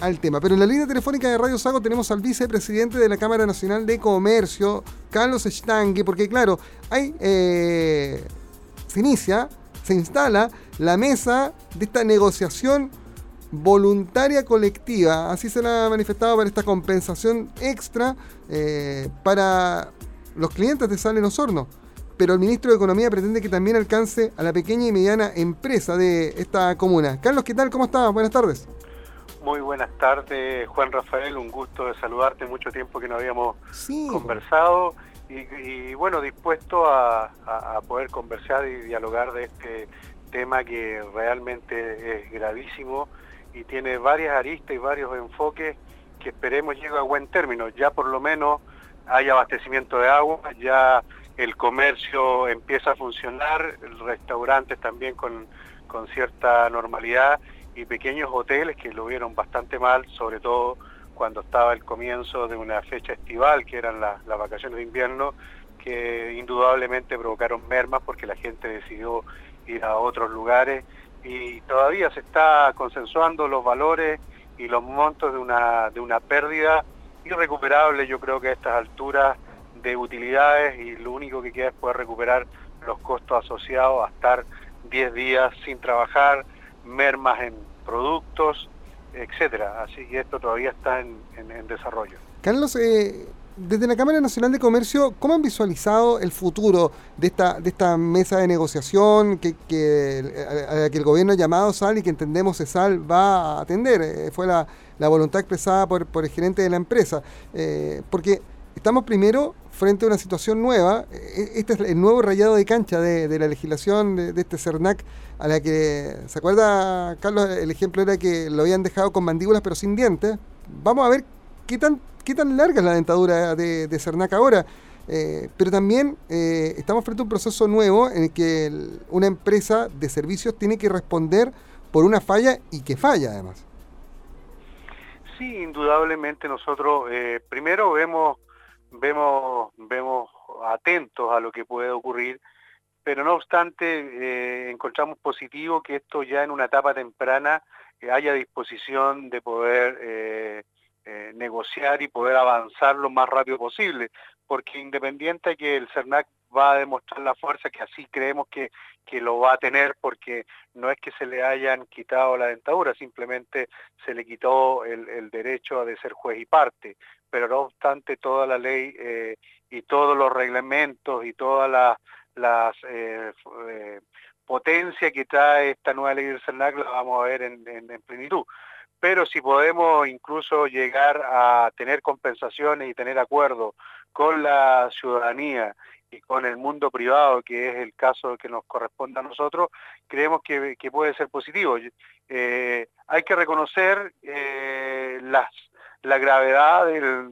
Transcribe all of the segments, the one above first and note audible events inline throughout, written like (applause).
al tema. Pero en la línea telefónica de Radio Sago tenemos al vicepresidente de la Cámara Nacional de Comercio, Carlos Stangui, porque claro, hay, eh, se inicia, se instala la mesa de esta negociación voluntaria colectiva, así se la ha manifestado para esta compensación extra eh, para los clientes de Sal en Osorno. Pero el ministro de Economía pretende que también alcance a la pequeña y mediana empresa de esta comuna. Carlos, ¿qué tal? ¿Cómo estás? Buenas tardes. Muy buenas tardes, Juan Rafael. Un gusto de saludarte. Mucho tiempo que no habíamos conversado. Y, bueno, dispuesto a, poder conversar y dialogar de este tema que realmente es gravísimo y tiene varias aristas y varios enfoques que esperemos llegue a buen término. Ya por lo menos hay abastecimiento de agua, ya el comercio empieza a funcionar, restaurantes también con, con cierta normalidad y pequeños hoteles que lo vieron bastante mal, sobre todo cuando estaba el comienzo de una fecha estival, que eran las vacaciones de invierno, que indudablemente provocaron mermas porque la gente decidió ir a otros lugares. Y todavía se está consensuando los valores y los montos de una, de una pérdida irrecuperable, yo creo que a estas alturas de utilidades y lo único que queda es poder recuperar los costos asociados a estar 10 días sin trabajar, mermas en productos, etcétera. Así que esto todavía está en, desarrollo. Carlos, eh, desde la Cámara Nacional de Comercio, ¿cómo han visualizado el futuro de esta, de esta mesa de negociación que, a la que el gobierno ha llamado SAL y que entendemos que SAL va a atender? Eh, fue la, voluntad expresada por, por, el gerente de la empresa. Eh, porque estamos primero frente a una situación nueva. E, este es el nuevo rayado de cancha de, la legislación de, este CERNAC, a la que, ¿se acuerda, Carlos? El ejemplo era que lo habían dejado con mandíbulas pero sin dientes. Vamos a ver qué tan qué tan larga es la dentadura de, Cernac ahora. Eh, pero también eh, estamos frente a un proceso nuevo en el que una empresa de servicios tiene que responder por una falla y que falla además. Sí, indudablemente nosotros eh, primero vemos, vemos, vemos atentos a lo que puede ocurrir, pero no obstante encontramos positivo que esto ya en una etapa temprana haya disposición de poder eh, negociar y poder avanzar lo más rápido posible, porque independiente de que el CERNAC va a demostrar la fuerza, que así creemos que, que lo va a tener, porque no es que se le hayan quitado la dentadura, simplemente se le quitó el, derecho a de ser juez y parte, pero no obstante toda la ley eh, y todos los reglamentos y todas las, las eh, potencia que trae esta nueva ley del CERNAC la vamos a ver en plenitud pero si podemos incluso llegar a tener compensaciones y tener acuerdos con la ciudadanía y con el mundo privado, que es el caso que nos corresponde a nosotros, creemos que, puede ser positivo. Eh, hay que reconocer eh, las, la gravedad del,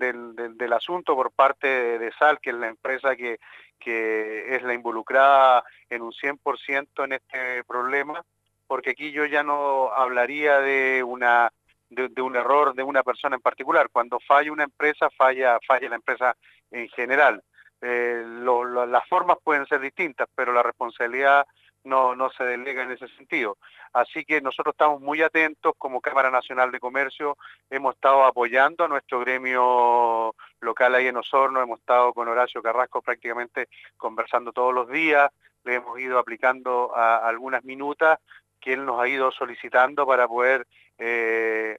del, asunto por parte de, SAL, que es la empresa que, que es la involucrada en un 100% en este problema, porque aquí yo ya no hablaría de una de, un error de una persona en particular. Cuando falla una empresa, falla, falla la empresa en general. Eh, las formas pueden ser distintas, pero la responsabilidad no, no se delega en ese sentido. Así que nosotros estamos muy atentos como Cámara Nacional de Comercio, hemos estado apoyando a nuestro gremio local ahí en Osorno, hemos estado con Horacio Carrasco prácticamente conversando todos los días, le hemos ido aplicando algunas minutas que él nos ha ido solicitando para poder eh,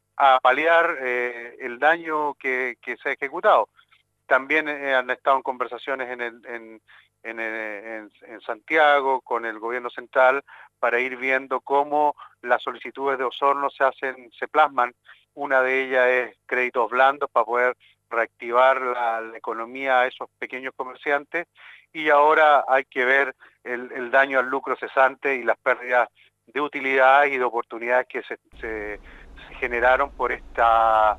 eh, el daño que, se ha ejecutado. También eh, han estado en conversaciones en, en, en, Santiago con el gobierno central para ir viendo cómo las solicitudes de Osorno se hacen, se plasman. Una de ellas es créditos blandos para poder reactivar la, economía a esos pequeños comerciantes y ahora hay que ver el, daño al lucro cesante y las pérdidas de utilidades y de oportunidades que se, generaron por esta,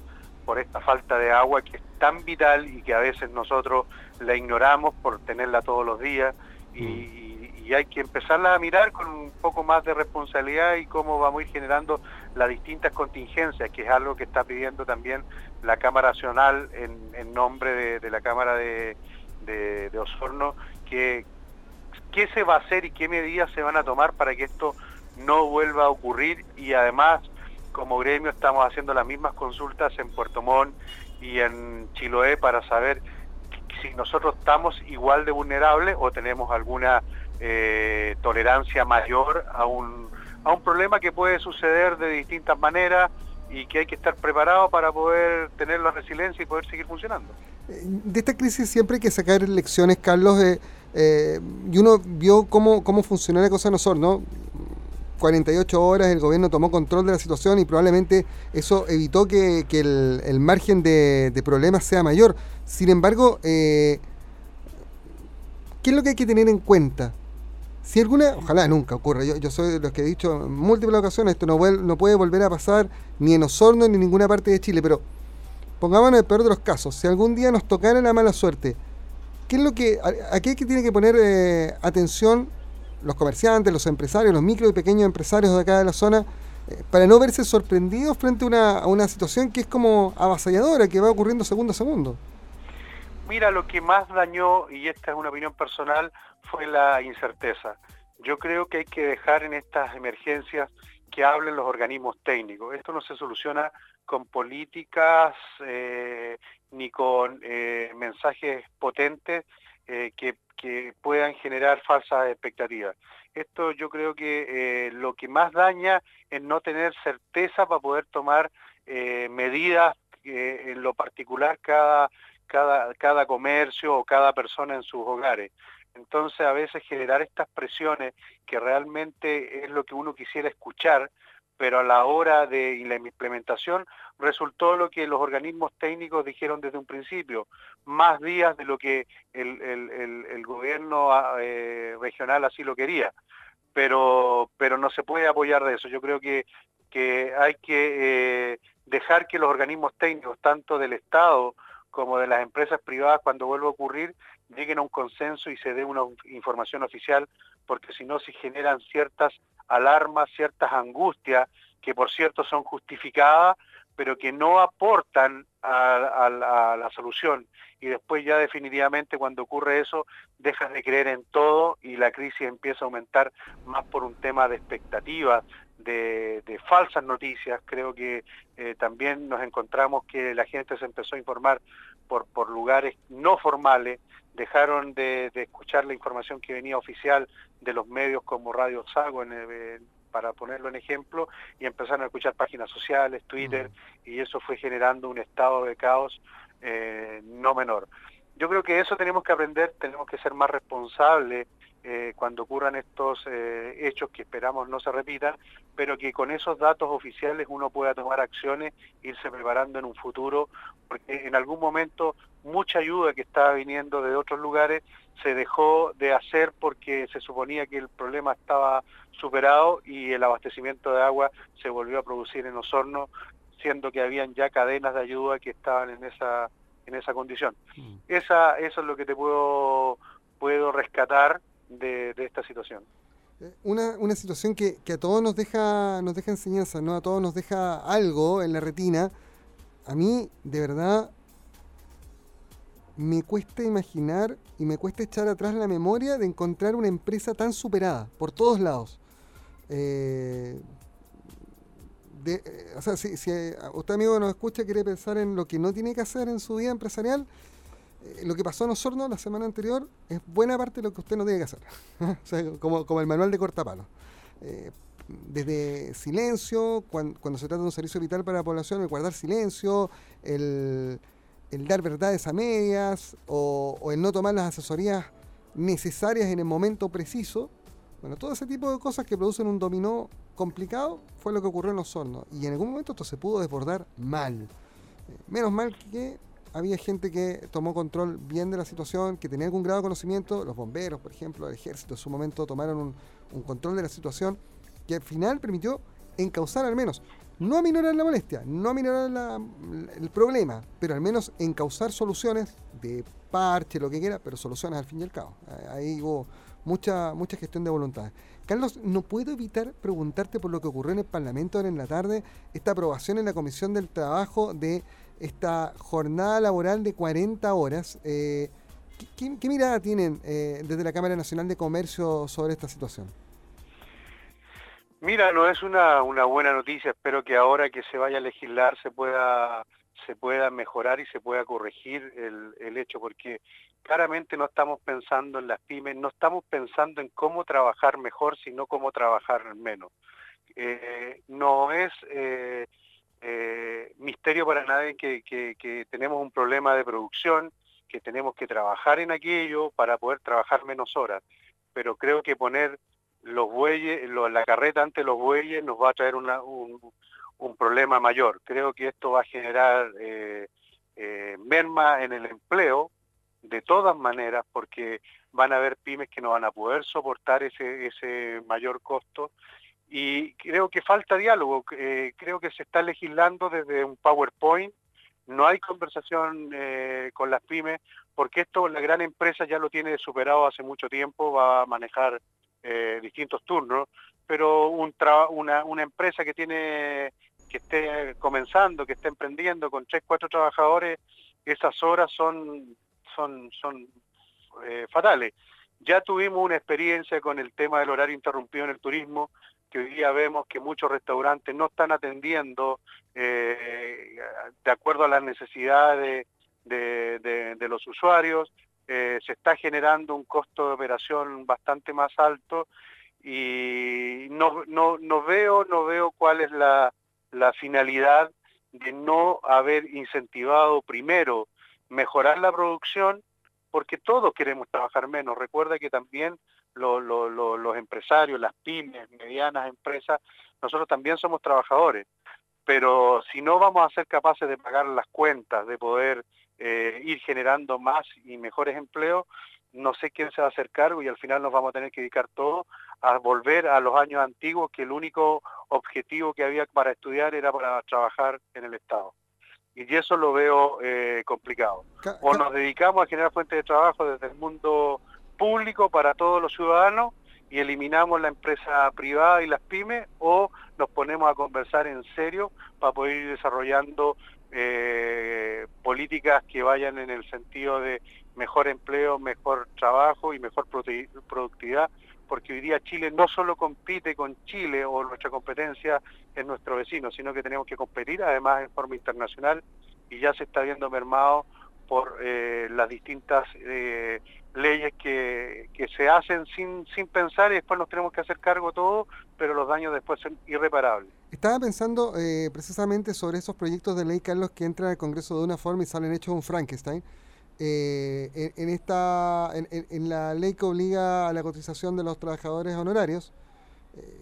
por esta falta de agua que es tan vital y que a veces nosotros la ignoramos por tenerla todos los días y, mm. y hay que empezarla a mirar con un poco más de responsabilidad y cómo vamos a ir generando las distintas contingencias, que es algo que está pidiendo también la Cámara Nacional en, en nombre de, de, la Cámara de, de, de Osorno, que qué se va a hacer y qué medidas se van a tomar para que esto no vuelva a ocurrir y además como gremio estamos haciendo las mismas consultas en Puerto Montt y en Chiloé para saber si nosotros estamos igual de vulnerables o tenemos alguna eh, tolerancia mayor a un, a un problema que puede suceder de distintas maneras y que hay que estar preparado para poder tener la resiliencia y poder seguir funcionando. De esta crisis siempre hay que sacar lecciones, Carlos, eh, y uno vio cómo, cómo funcionó la cosa en nosotros, ¿no? 48 horas el gobierno tomó control de la situación y probablemente eso evitó que, el, margen de, problemas sea mayor. Sin embargo, eh, ¿qué es lo que hay que tener en cuenta? Si alguna, ojalá nunca ocurra, yo, yo soy de los que he dicho en múltiples ocasiones, esto no, no puede volver a pasar ni en Osorno ni en ninguna parte de Chile, pero pongámonos el peor de los casos, si algún día nos tocara la mala suerte, ¿qué es lo que, a, qué tiene que poner eh, atención los comerciantes, los empresarios, los micro y pequeños empresarios de acá de la zona, eh, para no verse sorprendidos frente a una, situación que es como avasalladora, que va ocurriendo segundo a segundo? Mira, lo que más dañó, y esta es una opinión personal, fue la incerteza. Yo creo que hay que dejar en estas emergencias que hablen los organismos técnicos. Esto no se soluciona con políticas eh, ni con eh, mensajes potentes eh, que, puedan generar falsas expectativas. Esto yo creo que lo que más daña es no tener certeza para poder tomar medidas en lo particular cada, cada, cada comercio o cada persona en sus hogares. Entonces a veces generar estas presiones que realmente es lo que uno quisiera escuchar, pero a la hora de la implementación resultó lo que los organismos técnicos dijeron desde un principio, más días de lo que el, gobierno ah, eh, regional así lo quería, pero, pero no se puede apoyar de eso. Yo creo que, que hay que eh, dejar que los organismos técnicos, tanto del Estado como de las empresas privadas, cuando vuelva a ocurrir, lleguen a un consenso y se dé una información oficial, porque si no se generan ciertas alarmas, ciertas angustias, que por cierto son justificadas, pero que no aportan a, la solución. Y después ya definitivamente cuando ocurre eso, dejas de creer en todo y la crisis empieza a aumentar más por un tema de expectativas, de, falsas noticias. Creo que eh, también nos encontramos que la gente se empezó a informar por, por lugares no formales, dejaron de, escuchar la información que venía oficial de los medios como Radio Sago, en, para ponerlo en ejemplo, y empezaron a escuchar páginas sociales, Twitter, y eso fue generando un estado de caos eh, no menor. Yo creo que eso tenemos que aprender, tenemos que ser más responsables eh, cuando ocurran estos eh, hechos que esperamos no se repitan, pero que con esos datos oficiales uno pueda tomar acciones, irse preparando en un futuro, porque en algún momento mucha ayuda que estaba viniendo de otros lugares se dejó de hacer porque se suponía que el problema estaba superado y el abastecimiento de agua se volvió a producir en Osorno, siendo que habían ya cadenas de ayuda que estaban en esa en esa condición. Mm. Esa, eso es lo que te puedo, puedo rescatar de, esta situación. Eh, una, una situación que, que, a todos nos deja, nos deja enseñanza, ¿no? A todos nos deja algo en la retina. A mí, de verdad, me cuesta imaginar y me cuesta echar atrás la memoria de encontrar una empresa tan superada por todos lados. Eh, eh, o sea, si, si, usted amigo nos escucha quiere pensar en lo que no tiene que hacer en su vida empresarial, eh, lo que pasó en Osorno la semana anterior es buena parte de lo que usted no tiene que hacer. (laughs) como, como, el manual de cortapalo. Eh, desde silencio, cuando, se trata de un servicio vital para la población, el guardar silencio, el, dar verdades a medias o, el no tomar las asesorías necesarias en el momento preciso. Bueno, todo ese tipo de cosas que producen un dominó complicado fue lo que ocurrió en Osorno. Y en algún momento esto se pudo desbordar mal. Eh, menos mal que había gente que tomó control bien de la situación, que tenía algún grado de conocimiento, los bomberos, por ejemplo, el ejército en su momento tomaron un, control de la situación que al final permitió encauzar al menos, no aminorar la molestia, no aminorar el problema, pero al menos encauzar soluciones de parche, lo que quiera, pero soluciones al fin y al cabo. Ahí hubo mucha, mucha gestión de voluntad. Carlos, no puedo evitar preguntarte por lo que ocurrió en el Parlamento ahora en la tarde, esta aprobación en la Comisión del Trabajo de esta jornada laboral de 40 horas. Eh, ¿qué, mirada tienen eh, desde la Cámara Nacional de Comercio sobre esta situación? Mira, no es una, una buena noticia, espero que ahora que se vaya a legislar se pueda se pueda mejorar y se pueda corregir el, hecho, porque claramente no estamos pensando en las pymes, no estamos pensando en cómo trabajar mejor, sino cómo trabajar menos. Eh, no es eh, misterio para nadie que, tenemos un problema de producción, que tenemos que trabajar en aquello para poder trabajar menos horas, pero creo que poner los bueyes, la carreta ante los bueyes nos va a traer un, problema mayor. Creo que esto va a generar merma en el empleo, de todas maneras, porque van a haber pymes que no van a poder soportar ese mayor costo y creo que falta diálogo, eh, creo que se está legislando desde un PowerPoint, no hay conversación eh, con las pymes, porque esto la gran empresa ya lo tiene superado hace mucho tiempo, va a manejar eh, distintos turnos, pero un una, una empresa que tiene que esté comenzando, que esté emprendiendo con tres, cuatro trabajadores, esas horas son, son, son fatales. Ya tuvimos una experiencia con el tema del horario interrumpido en el turismo, que hoy día vemos que muchos restaurantes no están atendiendo eh, de acuerdo a las necesidades de, los usuarios, eh, se está generando un costo de operación bastante más alto y no, no, no veo, no veo cuál es la, la finalidad de no haber incentivado primero mejorar la producción, porque todos queremos trabajar menos. Recuerda que también los empresarios, las pymes, medianas empresas, nosotros también somos trabajadores, pero si no vamos a ser capaces de pagar las cuentas, de poder eh, ir generando más y mejores empleos, no sé quién se va a hacer cargo y al final nos vamos a tener que dedicar todo a volver a los años antiguos que el único objetivo que había para estudiar era para trabajar en el Estado. Y eso lo veo eh, complicado. O nos dedicamos a generar fuentes de trabajo desde el mundo público para todos los ciudadanos y eliminamos la empresa privada y las pymes o nos ponemos a conversar en serio para poder ir desarrollando eh, políticas que vayan en el sentido de mejor empleo, mejor trabajo y mejor productividad, porque hoy día Chile no solo compite con Chile o nuestra competencia en nuestro vecino, sino que tenemos que competir además en forma internacional y ya se está viendo mermado por eh, las distintas eh, leyes que, que, se hacen sin, sin pensar y después nos tenemos que hacer cargo todo, pero los daños después son irreparables. Estaba pensando eh, precisamente sobre esos proyectos de ley, Carlos, que entran al Congreso de una forma y salen hechos un Frankenstein. en, en, esta, en, la ley que obliga a la cotización de los trabajadores honorarios,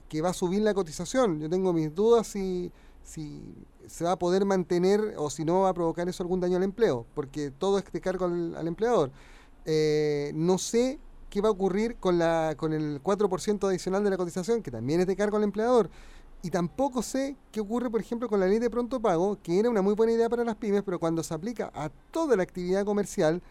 que va a subir la cotización. Yo tengo mis dudas si si se va a poder mantener o si no va a provocar eso algún daño al empleo, porque todo es de cargo al, empleador. Eh, no sé qué va a ocurrir con, la, con el 4% adicional de la cotización, que también es de cargo al empleador. Y tampoco sé qué ocurre, por ejemplo, con la ley de pronto pago, que era una muy buena idea para las pymes, pero cuando se aplica a toda la actividad comercial,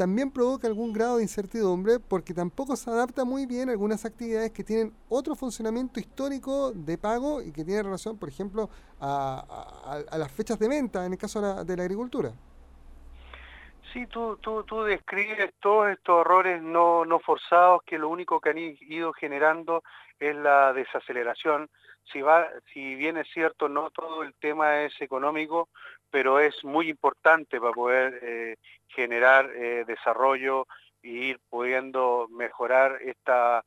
también provoca algún grado de incertidumbre porque tampoco se adapta muy bien a algunas actividades que tienen otro funcionamiento histórico de pago y que tienen relación, por ejemplo, a, las fechas de venta en el caso de la, agricultura. Sí, tú, tú, tú, describes todos estos errores no, no forzados que lo único que han ido generando es la desaceleración. Si, va, si bien es cierto, no todo el tema es económico, pero es muy importante para poder eh, generar eh, desarrollo y ir pudiendo mejorar esta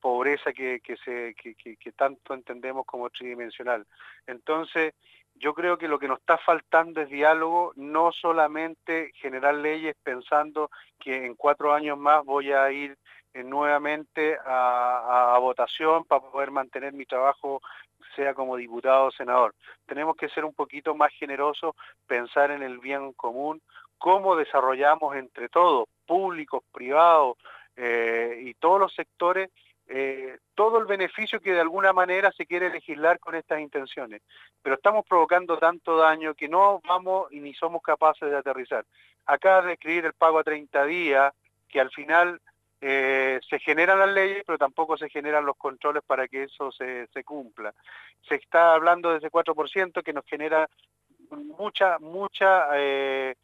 pobreza que, que, tanto entendemos como tridimensional. Entonces, yo creo que lo que nos está faltando es diálogo, no solamente generar leyes pensando que en cuatro años más voy a ir eh, nuevamente a, votación para poder mantener mi trabajo sea como diputado o senador. Tenemos que ser un poquito más generosos, pensar en el bien común, cómo desarrollamos entre todos, públicos, privados eh, y todos los sectores, eh, todo el beneficio que de alguna manera se quiere legislar con estas intenciones. Pero estamos provocando tanto daño que no vamos y ni somos capaces de aterrizar. Acá de escribir el pago a 30 días, que al final eh, se generan las leyes, pero tampoco se generan los controles para que eso se, cumpla. Se está hablando de ese 4% que nos genera mucha, mucha eh,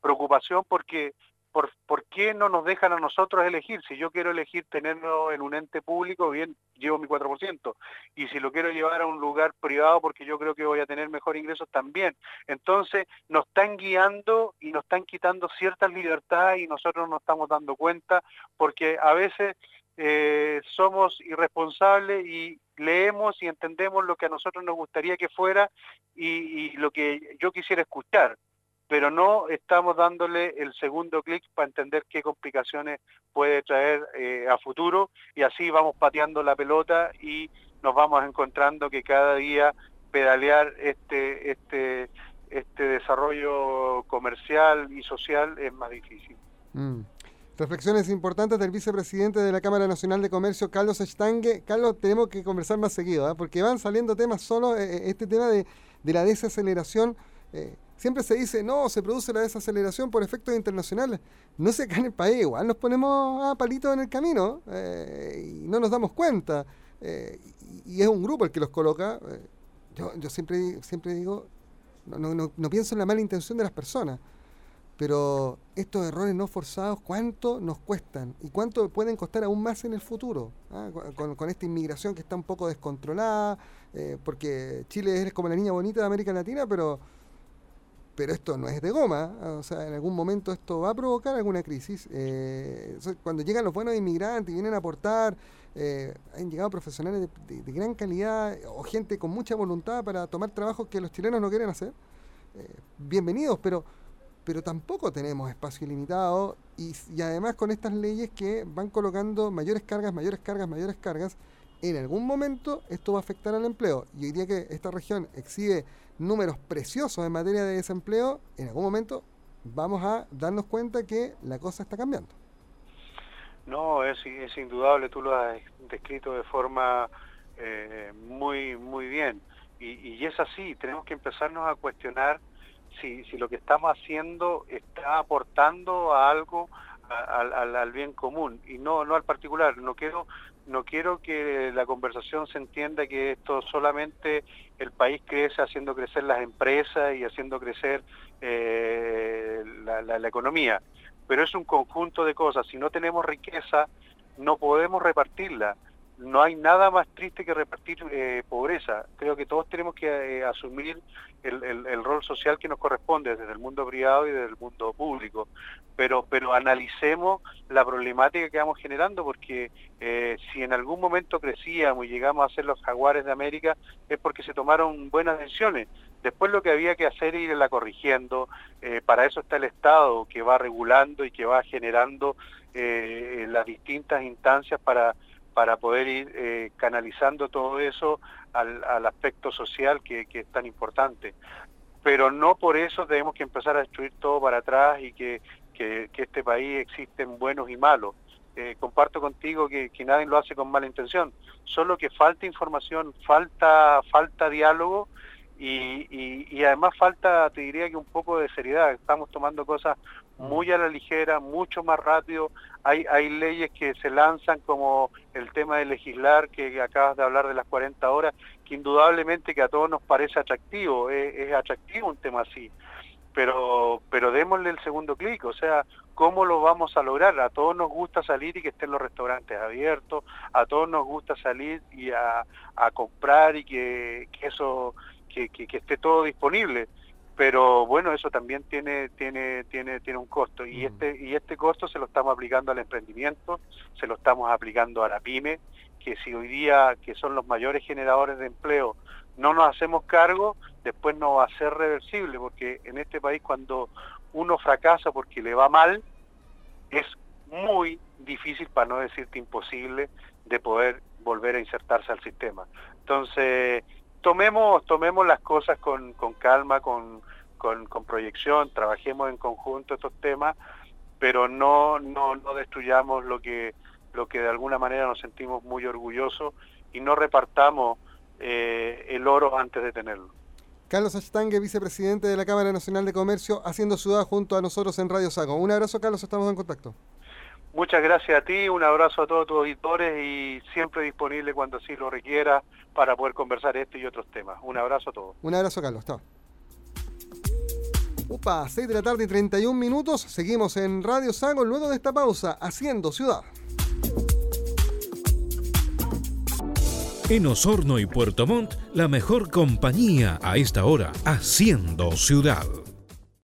preocupación porque ¿por, ¿por qué no nos dejan a nosotros elegir? Si yo quiero elegir tenerlo en un ente público, bien, llevo mi 4%. Y si lo quiero llevar a un lugar privado porque yo creo que voy a tener mejor ingresos, también. Entonces, nos están guiando y nos están quitando ciertas libertades y nosotros nos estamos dando cuenta porque a veces eh, somos irresponsables y leemos y entendemos lo que a nosotros nos gustaría que fuera y lo que yo quisiera escuchar pero no estamos dándole el segundo clic para entender qué complicaciones puede traer eh, a futuro y así vamos pateando la pelota y nos vamos encontrando que cada día pedalear este, este, este desarrollo comercial y social es más difícil. Mm. Reflexiones importantes del vicepresidente de la Cámara Nacional de Comercio, Carlos Estangue. Carlos, tenemos que conversar más seguido, ¿ah? porque van saliendo temas solo, eh, eh, este tema de, de la desaceleración. Siempre se dice, no, se produce la desaceleración por efectos internacionales. No se cae en el país, igual nos ponemos a palitos en el camino eh, y no nos damos cuenta. Eh, y, es un grupo el que los coloca. Eh, yo, yo siempre, siempre digo, no, no, no, pienso en la mala intención de las personas, pero estos errores no forzados, ¿cuánto nos cuestan? ¿Y cuánto pueden costar aún más en el futuro? ¿Ah? Con, con, esta inmigración que está un poco descontrolada, porque Chile es como la niña bonita de América Latina, pero pero esto no es de goma, o sea, en algún momento esto va a provocar alguna crisis. Eh, cuando llegan los buenos inmigrantes y vienen a aportar, eh, han llegado profesionales de, gran calidad o gente con mucha voluntad para tomar trabajos que los chilenos no quieren hacer, eh, bienvenidos, pero, pero tampoco tenemos espacio ilimitado y, y además con estas leyes que van colocando mayores cargas, mayores cargas, mayores cargas, en algún momento esto va a afectar al empleo. Y hoy día que esta región exhibe números preciosos en materia de desempleo, en algún momento vamos a darnos cuenta que la cosa está cambiando. No, es, es indudable, tú lo has descrito de forma eh, muy, muy bien. Y, y, es así, tenemos que empezarnos a cuestionar si, si lo que estamos haciendo está aportando a algo, al, al, al, bien común y no no al particular no quiero no quiero que la conversación se entienda que esto solamente el país crece haciendo crecer las empresas y haciendo crecer eh, la, la, la, economía, pero es un conjunto de cosas. Si no tenemos riqueza, no podemos repartirla no hay nada más triste que repartir eh, pobreza. Creo que todos tenemos que eh, asumir el, el, rol social que nos corresponde desde el mundo privado y desde el mundo público. Pero, pero analicemos la problemática que vamos generando, porque eh, si en algún momento crecíamos y llegamos a ser los jaguares de América, es porque se tomaron buenas decisiones. Después lo que había que hacer es irla corrigiendo. Para eso está el Estado, que va regulando y que va generando las distintas instancias para para poder ir eh, canalizando todo eso al, al aspecto social que, que, es tan importante. Pero no por eso tenemos que empezar a destruir todo para atrás y que, que, este país existen buenos y malos. Eh, comparto contigo que, que nadie lo hace con mala intención, solo que falta información, falta, falta diálogo y, y, y, además falta, te diría que un poco de seriedad. Estamos tomando cosas muy a la ligera, mucho más rápido. Hay, hay leyes que se lanzan como el tema de legislar, que acabas de hablar de las 40 horas, que indudablemente que a todos nos parece atractivo, es, es atractivo un tema así. Pero, pero démosle el segundo clic, o sea, ¿cómo lo vamos a lograr? A todos nos gusta salir y que estén los restaurantes abiertos, a todos nos gusta salir y a, a comprar y que, que eso que, que, que, esté todo disponible pero bueno eso también tiene tiene tiene tiene un costo y este y este costo se lo estamos aplicando al emprendimiento se lo estamos aplicando a la pyme que si hoy día que son los mayores generadores de empleo no nos hacemos cargo después no va a ser reversible porque en este país cuando uno fracasa porque le va mal es muy difícil para no decirte imposible de poder volver a insertarse al sistema. Entonces tomemos, tomemos las cosas con, con calma, con, con, proyección, trabajemos en conjunto estos temas, pero no, no, no destruyamos lo que, lo que de alguna manera nos sentimos muy orgullosos y no repartamos eh, el oro antes de tenerlo. Carlos Astangue, vicepresidente de la Cámara Nacional de Comercio, haciendo ciudad junto a nosotros en Radio Sago. Un abrazo, Carlos, estamos en contacto. Muchas gracias a ti, un abrazo a todos tus auditores y siempre disponible cuando así lo requiera para poder conversar este y otros temas. Un abrazo a todos. Un abrazo, Carlos. Chao. Upa, 6 de la tarde y 31 minutos. Seguimos en Radio Sago luego de esta pausa, haciendo ciudad. En Osorno y Puerto Montt, la mejor compañía a esta hora, haciendo ciudad.